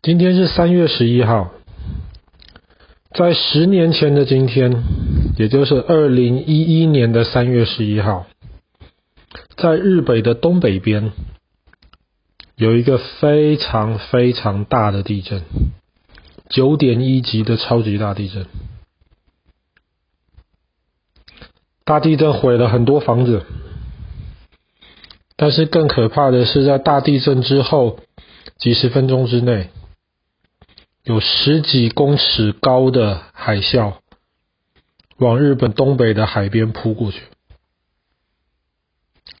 今天是三月十一号，在十年前的今天，也就是二零一一年的三月十一号，在日本的东北边有一个非常非常大的地震，九点一级的超级大地震。大地震毁了很多房子，但是更可怕的是，在大地震之后几十分钟之内。有十几公尺高的海啸往日本东北的海边扑过去，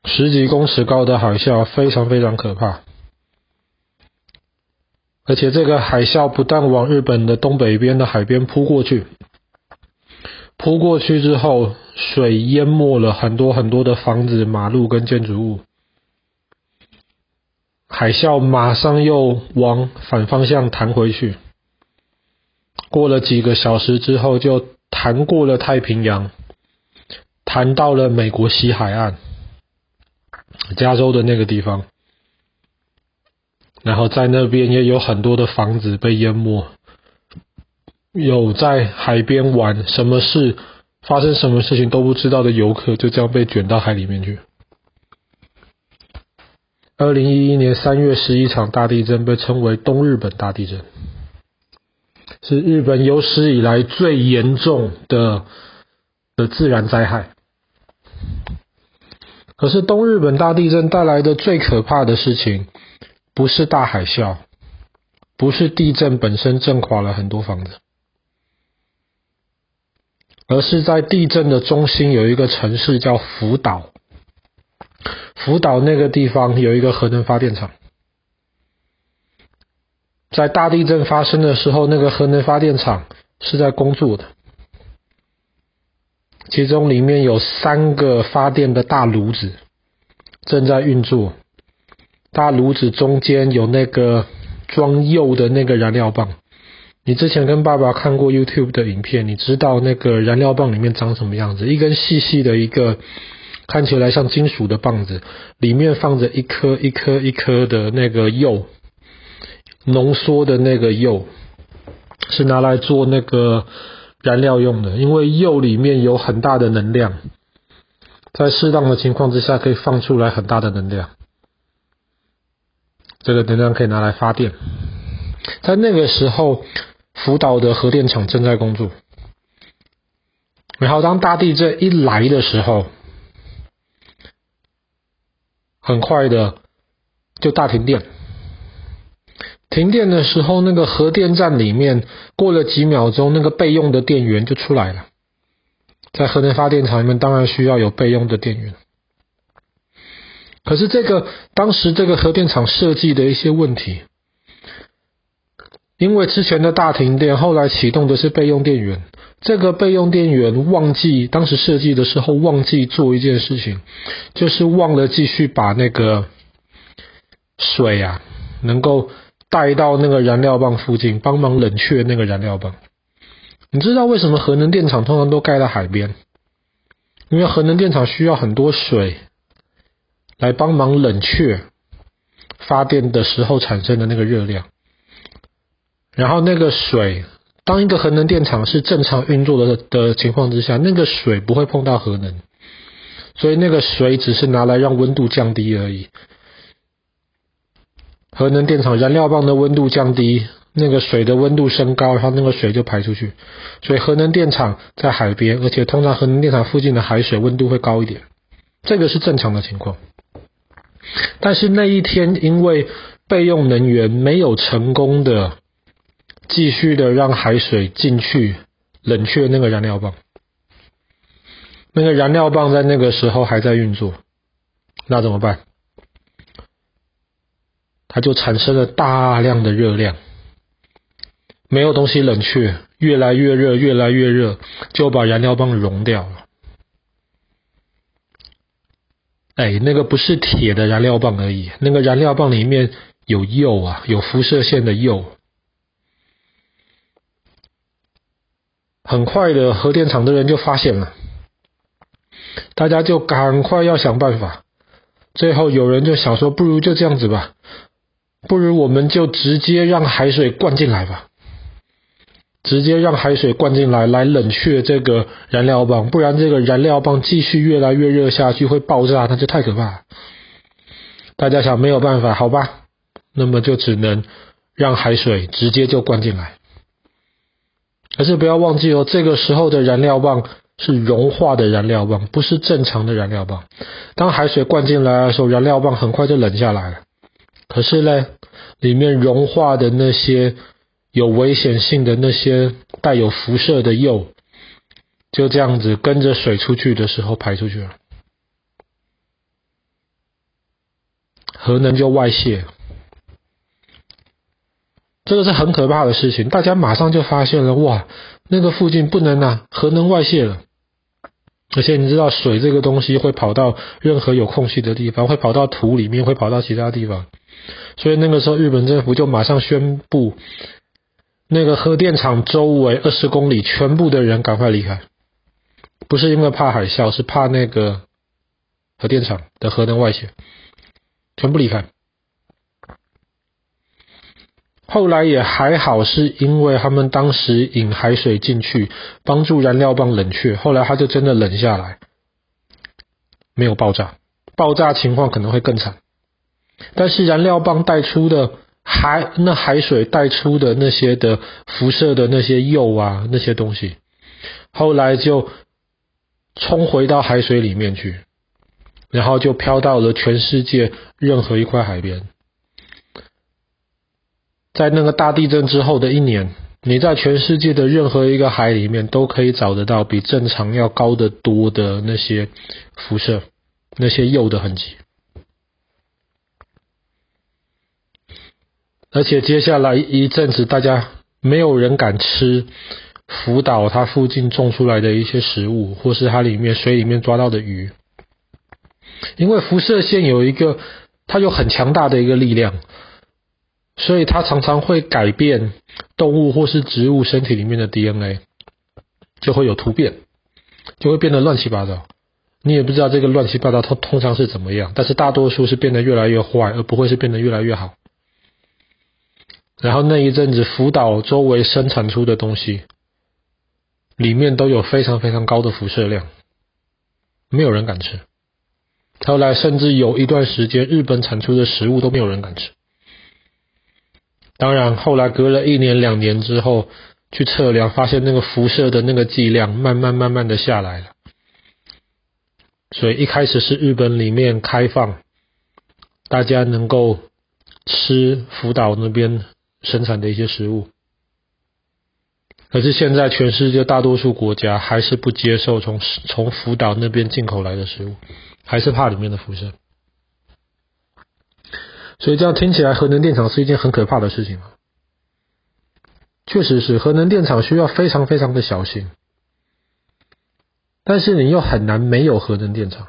十几公尺高的海啸非常非常可怕，而且这个海啸不但往日本的东北边的海边扑过去，扑过去之后，水淹没了很多很多的房子、马路跟建筑物，海啸马上又往反方向弹回去。过了几个小时之后，就弹过了太平洋，弹到了美国西海岸，加州的那个地方。然后在那边也有很多的房子被淹没，有在海边玩，什么事发生，什么事情都不知道的游客就这样被卷到海里面去。二零一一年三月十一场大地震被称为东日本大地震。是日本有史以来最严重的的自然灾害。可是东日本大地震带来的最可怕的事情，不是大海啸，不是地震本身震垮了很多房子，而是在地震的中心有一个城市叫福岛，福岛那个地方有一个核能发电厂。在大地震发生的时候，那个核能发电厂是在工作的，其中里面有三个发电的大炉子正在运作，大炉子中间有那个装铀的那个燃料棒。你之前跟爸爸看过 YouTube 的影片，你知道那个燃料棒里面长什么样子？一根细细的一个看起来像金属的棒子，里面放着一颗一颗一颗的那个铀。浓缩的那个铀是拿来做那个燃料用的，因为铀里面有很大的能量，在适当的情况之下可以放出来很大的能量，这个能量可以拿来发电。在那个时候，福岛的核电厂正在工作，然后当大地震一来的时候，很快的就大停电。停电的时候，那个核电站里面过了几秒钟，那个备用的电源就出来了。在核能发电厂里面，当然需要有备用的电源。可是这个当时这个核电厂设计的一些问题，因为之前的大停电，后来启动的是备用电源。这个备用电源忘记当时设计的时候忘记做一件事情，就是忘了继续把那个水啊能够。带到那个燃料棒附近，帮忙冷却那个燃料棒。你知道为什么核能电厂通常都盖在海边？因为核能电厂需要很多水来帮忙冷却发电的时候产生的那个热量。然后那个水，当一个核能电厂是正常运作的的情况之下，那个水不会碰到核能，所以那个水只是拿来让温度降低而已。核能电厂燃料棒的温度降低，那个水的温度升高，然后那个水就排出去。所以核能电厂在海边，而且通常核能电厂附近的海水温度会高一点，这个是正常的情况。但是那一天，因为备用能源没有成功的继续的让海水进去冷却那个燃料棒，那个燃料棒在那个时候还在运作，那怎么办？它就产生了大量的热量，没有东西冷却，越来越热，越来越热，就把燃料棒融掉了。哎，那个不是铁的燃料棒而已，那个燃料棒里面有铀啊，有辐射线的铀。很快的，核电厂的人就发现了，大家就赶快要想办法。最后有人就想说，不如就这样子吧。不如我们就直接让海水灌进来吧，直接让海水灌进来，来冷却这个燃料棒，不然这个燃料棒继续越来越热下去会爆炸，那就太可怕了。大家想没有办法，好吧，那么就只能让海水直接就灌进来。可是不要忘记哦，这个时候的燃料棒是融化的燃料棒，不是正常的燃料棒。当海水灌进来的时候，燃料棒很快就冷下来了。可是呢，里面融化的那些有危险性的那些带有辐射的铀，就这样子跟着水出去的时候排出去了，核能就外泄。这个是很可怕的事情，大家马上就发现了，哇，那个附近不能啊，核能外泄了。而且你知道，水这个东西会跑到任何有空隙的地方，会跑到土里面，会跑到其他地方。所以那个时候，日本政府就马上宣布，那个核电厂周围二十公里全部的人赶快离开，不是因为怕海啸，是怕那个核电厂的核能外泄，全部离开。后来也还好，是因为他们当时引海水进去，帮助燃料棒冷却，后来它就真的冷下来，没有爆炸。爆炸情况可能会更惨。但是燃料棒带出的海，那海水带出的那些的辐射的那些铀啊，那些东西，后来就冲回到海水里面去，然后就飘到了全世界任何一块海边。在那个大地震之后的一年，你在全世界的任何一个海里面都可以找得到比正常要高得多的那些辐射、那些铀的痕迹。而且接下来一阵子，大家没有人敢吃福岛它附近种出来的一些食物，或是它里面水里面抓到的鱼，因为辐射线有一个，它有很强大的一个力量。所以它常常会改变动物或是植物身体里面的 DNA，就会有突变，就会变得乱七八糟。你也不知道这个乱七八糟通通常是怎么样，但是大多数是变得越来越坏，而不会是变得越来越好。然后那一阵子，福岛周围生产出的东西里面都有非常非常高的辐射量，没有人敢吃。后来甚至有一段时间，日本产出的食物都没有人敢吃。当然，后来隔了一年两年之后，去测量，发现那个辐射的那个剂量慢慢慢慢的下来了。所以一开始是日本里面开放，大家能够吃福岛那边生产的一些食物。可是现在全世界大多数国家还是不接受从从福岛那边进口来的食物，还是怕里面的辐射。所以这样听起来，核能电厂是一件很可怕的事情。确实是，核能电厂需要非常非常的小心。但是你又很难没有核能电厂。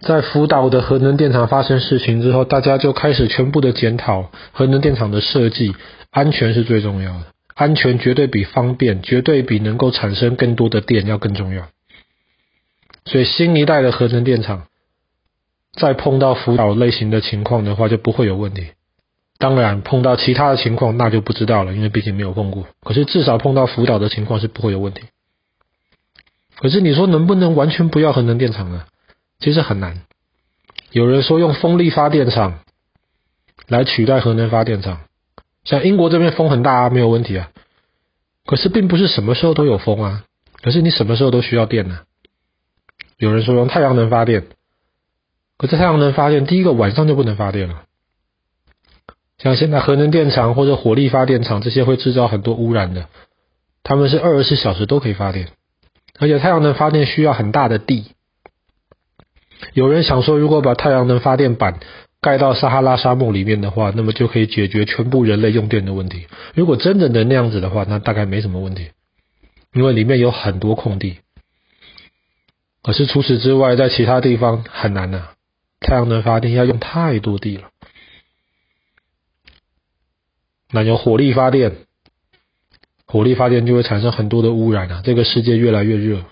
在福岛的核能电厂发生事情之后，大家就开始全部的检讨核能电厂的设计，安全是最重要的，安全绝对比方便，绝对比能够产生更多的电要更重要。所以新一代的核能电厂。再碰到福岛类型的情况的话，就不会有问题。当然，碰到其他的情况，那就不知道了，因为毕竟没有碰过。可是至少碰到福岛的情况是不会有问题。可是你说能不能完全不要核能电厂呢？其实很难。有人说用风力发电厂来取代核能发电厂，像英国这边风很大啊，没有问题啊。可是并不是什么时候都有风啊。可是你什么时候都需要电呢？有人说用太阳能发电。可是太阳能发电，第一个晚上就不能发电了。像现在核能电厂或者火力发电厂这些会制造很多污染的，他们是二十四小时都可以发电，而且太阳能发电需要很大的地。有人想说，如果把太阳能发电板盖到撒哈拉沙漠里面的话，那么就可以解决全部人类用电的问题。如果真的能那样子的话，那大概没什么问题，因为里面有很多空地。可是除此之外，在其他地方很难啊。太阳能发电要用太多地了，那有火力发电，火力发电就会产生很多的污染啊！这个世界越来越热，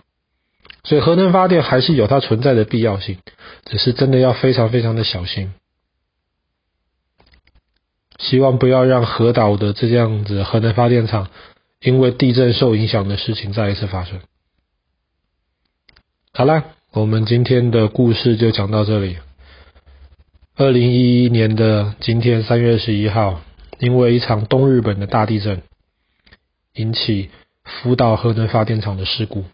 所以核能发电还是有它存在的必要性，只是真的要非常非常的小心。希望不要让核岛的这样子核能发电厂因为地震受影响的事情再一次发生。好啦，我们今天的故事就讲到这里。二零一一年的今天三月十一号，因为一场东日本的大地震，引起福岛核能发电厂的事故。